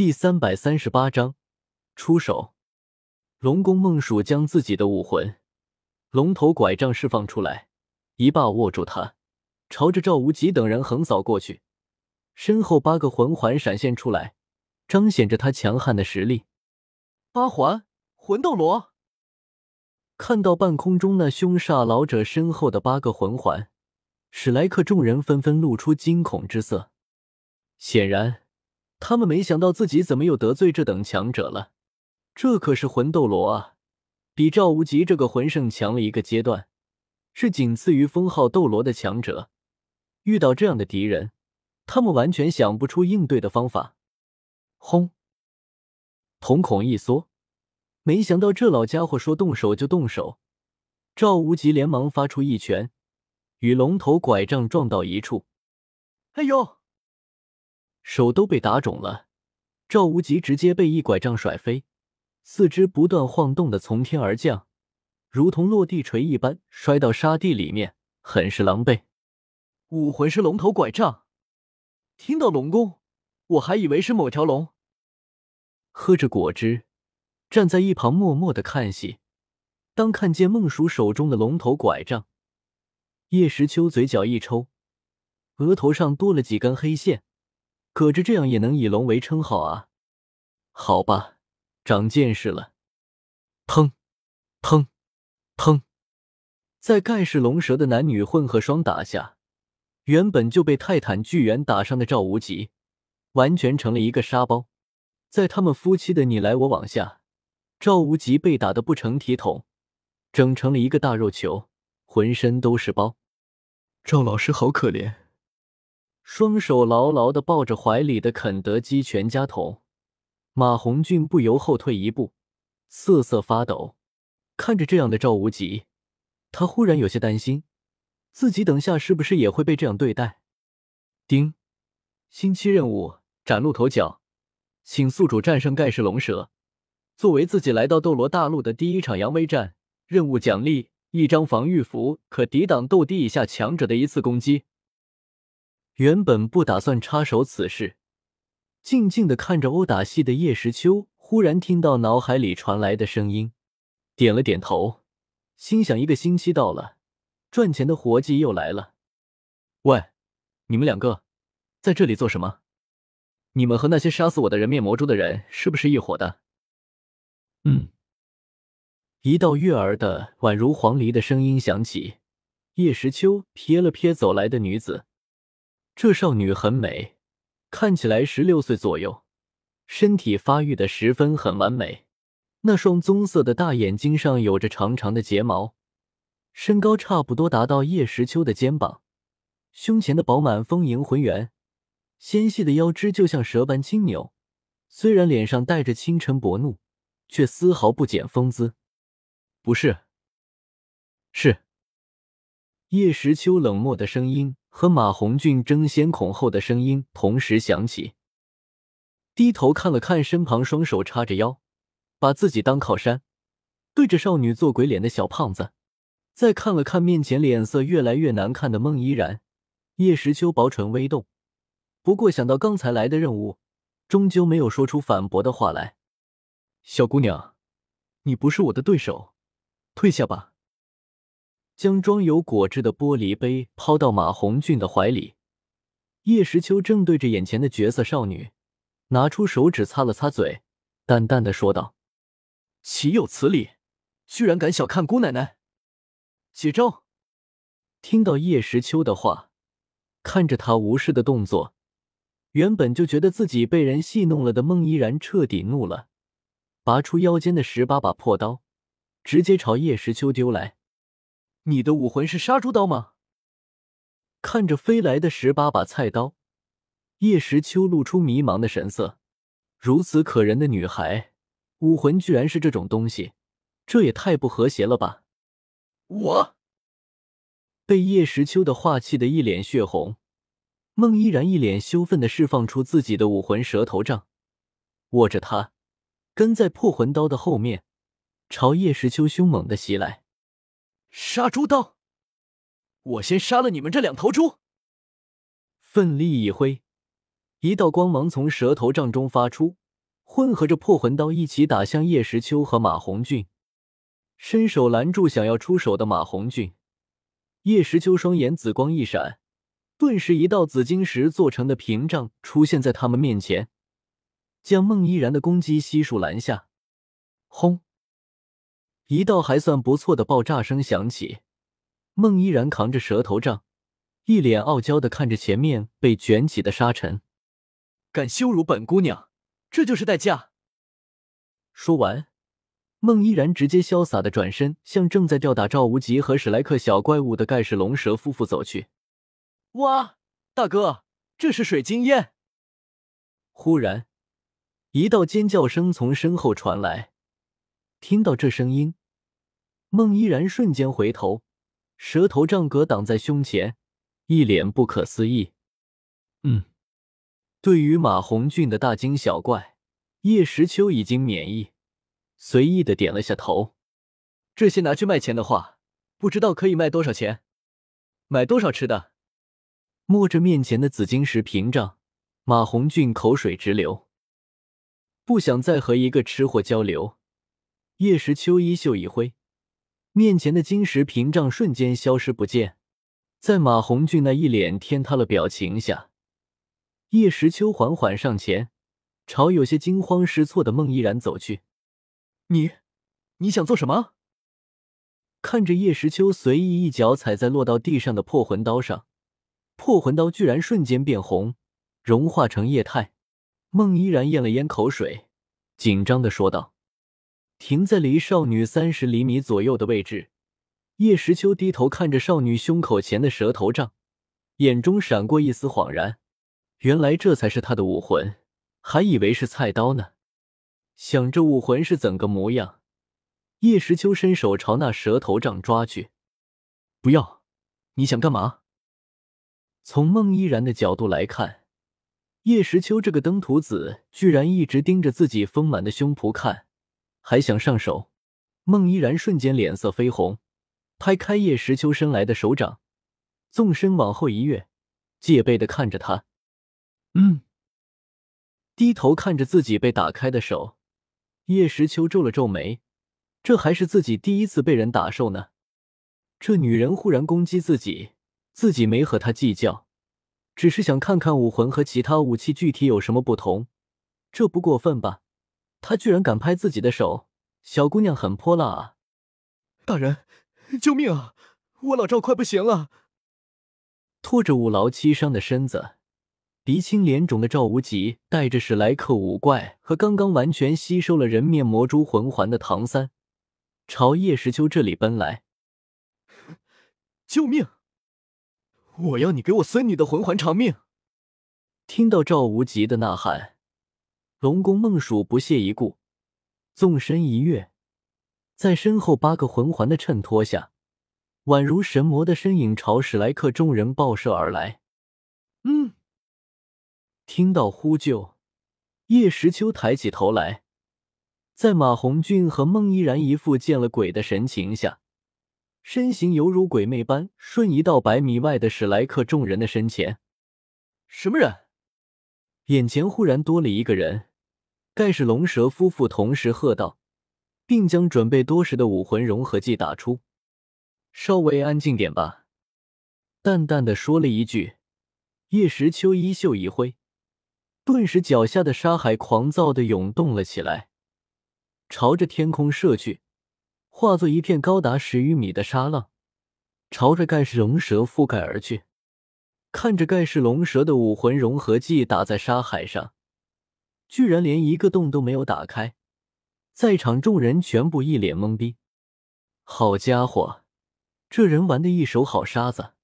第三百三十八章出手。龙宫梦鼠将自己的武魂龙头拐杖释放出来，一把握住它，朝着赵无极等人横扫过去。身后八个魂环闪现出来，彰显着他强悍的实力。八环魂斗罗看到半空中那凶煞老者身后的八个魂环，史莱克众人纷纷露出惊恐之色。显然，他们没想到自己怎么又得罪这等强者了。这可是魂斗罗啊，比赵无极这个魂圣强了一个阶段，是仅次于封号斗罗的强者。遇到这样的敌人，他们完全想不出应对的方法。轰！瞳孔一缩，没想到这老家伙说动手就动手。赵无极连忙发出一拳，与龙头拐杖撞到一处。哎呦！手都被打肿了，赵无极直接被一拐杖甩飞，四肢不断晃动的从天而降，如同落地锤一般摔到沙地里面，很是狼狈。武魂是龙头拐杖，听到龙宫，我还以为是某条龙。喝着果汁，站在一旁默默的看戏。当看见孟鼠手中的龙头拐杖，叶时秋嘴角一抽，额头上多了几根黑线。可这这样也能以龙为称号啊？好吧，长见识了。砰，砰，砰！在盖世龙蛇的男女混合双打下，原本就被泰坦巨猿打伤的赵无极，完全成了一个沙包。在他们夫妻的你来我往下，赵无极被打得不成体统，整成了一个大肉球，浑身都是包。赵老师好可怜。双手牢牢的抱着怀里的肯德基全家桶，马红俊不由后退一步，瑟瑟发抖。看着这样的赵无极，他忽然有些担心，自己等下是不是也会被这样对待？丁，星期任务崭露头角，请宿主战胜盖世龙蛇，作为自己来到斗罗大陆的第一场扬威战，任务奖励一张防御符，可抵挡斗帝以下强者的一次攻击。原本不打算插手此事，静静的看着殴打戏的叶时秋，忽然听到脑海里传来的声音，点了点头，心想：一个星期到了，赚钱的活计又来了。喂，你们两个在这里做什么？你们和那些杀死我的人面魔蛛的人是不是一伙的？嗯，一道悦耳的宛如黄鹂的声音响起，叶时秋瞥了瞥走来的女子。这少女很美，看起来十六岁左右，身体发育的十分很完美。那双棕色的大眼睛上有着长长的睫毛，身高差不多达到叶时秋的肩膀，胸前的饱满丰盈浑圆，纤细的腰肢就像蛇般轻扭。虽然脸上带着清晨薄怒，却丝毫不减风姿。不是，是叶时秋冷漠的声音。和马红俊争先恐后的声音同时响起，低头看了看身旁双手叉着腰，把自己当靠山，对着少女做鬼脸的小胖子，再看了看面前脸色越来越难看的孟依然，叶时秋薄唇微动，不过想到刚才来的任务，终究没有说出反驳的话来。小姑娘，你不是我的对手，退下吧。将装有果汁的玻璃杯抛到马红俊的怀里，叶时秋正对着眼前的绝色少女，拿出手指擦了擦嘴，淡淡的说道：“岂有此理！居然敢小看姑奶奶！”接招！听到叶时秋的话，看着他无视的动作，原本就觉得自己被人戏弄了的孟依然彻底怒了，拔出腰间的十八把破刀，直接朝叶时秋丢来。你的武魂是杀猪刀吗？看着飞来的十八把菜刀，叶时秋露出迷茫的神色。如此可人的女孩，武魂居然是这种东西，这也太不和谐了吧！我被叶时秋的话气得一脸血红，孟依然一脸羞愤的释放出自己的武魂蛇头杖，握着它，跟在破魂刀的后面，朝叶时秋凶猛的袭来。杀猪刀！我先杀了你们这两头猪！奋力一挥，一道光芒从蛇头杖中发出，混合着破魂刀一起打向叶时秋和马红俊，伸手拦住想要出手的马红俊。叶时秋双眼紫光一闪，顿时一道紫晶石做成的屏障出现在他们面前，将孟依然的攻击悉数拦下。轰！一道还算不错的爆炸声响起，孟依然扛着蛇头杖，一脸傲娇的看着前面被卷起的沙尘，敢羞辱本姑娘，这就是代价。说完。孟依然直接潇洒的转身，向正在吊打赵无极和史莱克小怪物的盖世龙蛇夫妇走去。哇，大哥，这是水晶烟！忽然，一道尖叫声从身后传来。听到这声音，孟依然瞬间回头，蛇头杖格挡在胸前，一脸不可思议。嗯，对于马红俊的大惊小怪，叶时秋已经免疫。随意的点了下头，这些拿去卖钱的话，不知道可以卖多少钱，买多少吃的。摸着面前的紫晶石屏障，马红俊口水直流，不想再和一个吃货交流。叶时秋衣袖一挥，面前的晶石屏障瞬间消失不见。在马红俊那一脸天塌了表情下，叶时秋缓缓上前，朝有些惊慌失措的孟依然走去。你，你想做什么？看着叶时秋随意一脚踩在落到地上的破魂刀上，破魂刀居然瞬间变红，融化成液态。孟依然咽了咽口水，紧张的说道：“停在离少女三十厘米左右的位置。”叶时秋低头看着少女胸口前的蛇头杖，眼中闪过一丝恍然，原来这才是他的武魂，还以为是菜刀呢。想着武魂是怎个模样，叶时秋伸手朝那蛇头杖抓去。不要！你想干嘛？从孟依然的角度来看，叶时秋这个登徒子居然一直盯着自己丰满的胸脯看，还想上手。孟依然瞬间脸色绯红，拍开叶时秋伸来的手掌，纵身往后一跃，戒备的看着他。嗯，低头看着自己被打开的手。叶时秋皱了皱眉，这还是自己第一次被人打手呢。这女人忽然攻击自己，自己没和她计较，只是想看看武魂和其他武器具体有什么不同，这不过分吧？她居然敢拍自己的手，小姑娘很泼辣啊！大人，救命啊！我老赵快不行了，拖着五劳七伤的身子。鼻青脸肿的赵无极带着史莱克五怪和刚刚完全吸收了人面魔蛛魂环的唐三，朝叶时秋这里奔来。救命！我要你给我孙女的魂环偿命！听到赵无极的呐喊，龙宫孟蜀不屑一顾，纵身一跃，在身后八个魂环的衬托下，宛如神魔的身影朝史莱克众人爆射而来。嗯。听到呼救，叶时秋抬起头来，在马红俊和孟依然一副见了鬼的神情下，身形犹如鬼魅般瞬移到百米外的史莱克众人的身前。什么人？眼前忽然多了一个人。盖世龙蛇夫妇同时喝道，并将准备多时的武魂融合技打出。稍微安静点吧，淡淡的说了一句。叶时秋衣袖一挥。顿时，脚下的沙海狂躁的涌动了起来，朝着天空射去，化作一片高达十余米的沙浪，朝着盖世龙蛇覆盖而去。看着盖世龙蛇的武魂融合技打在沙海上，居然连一个洞都没有打开，在场众人全部一脸懵逼。好家伙，这人玩的一手好沙子！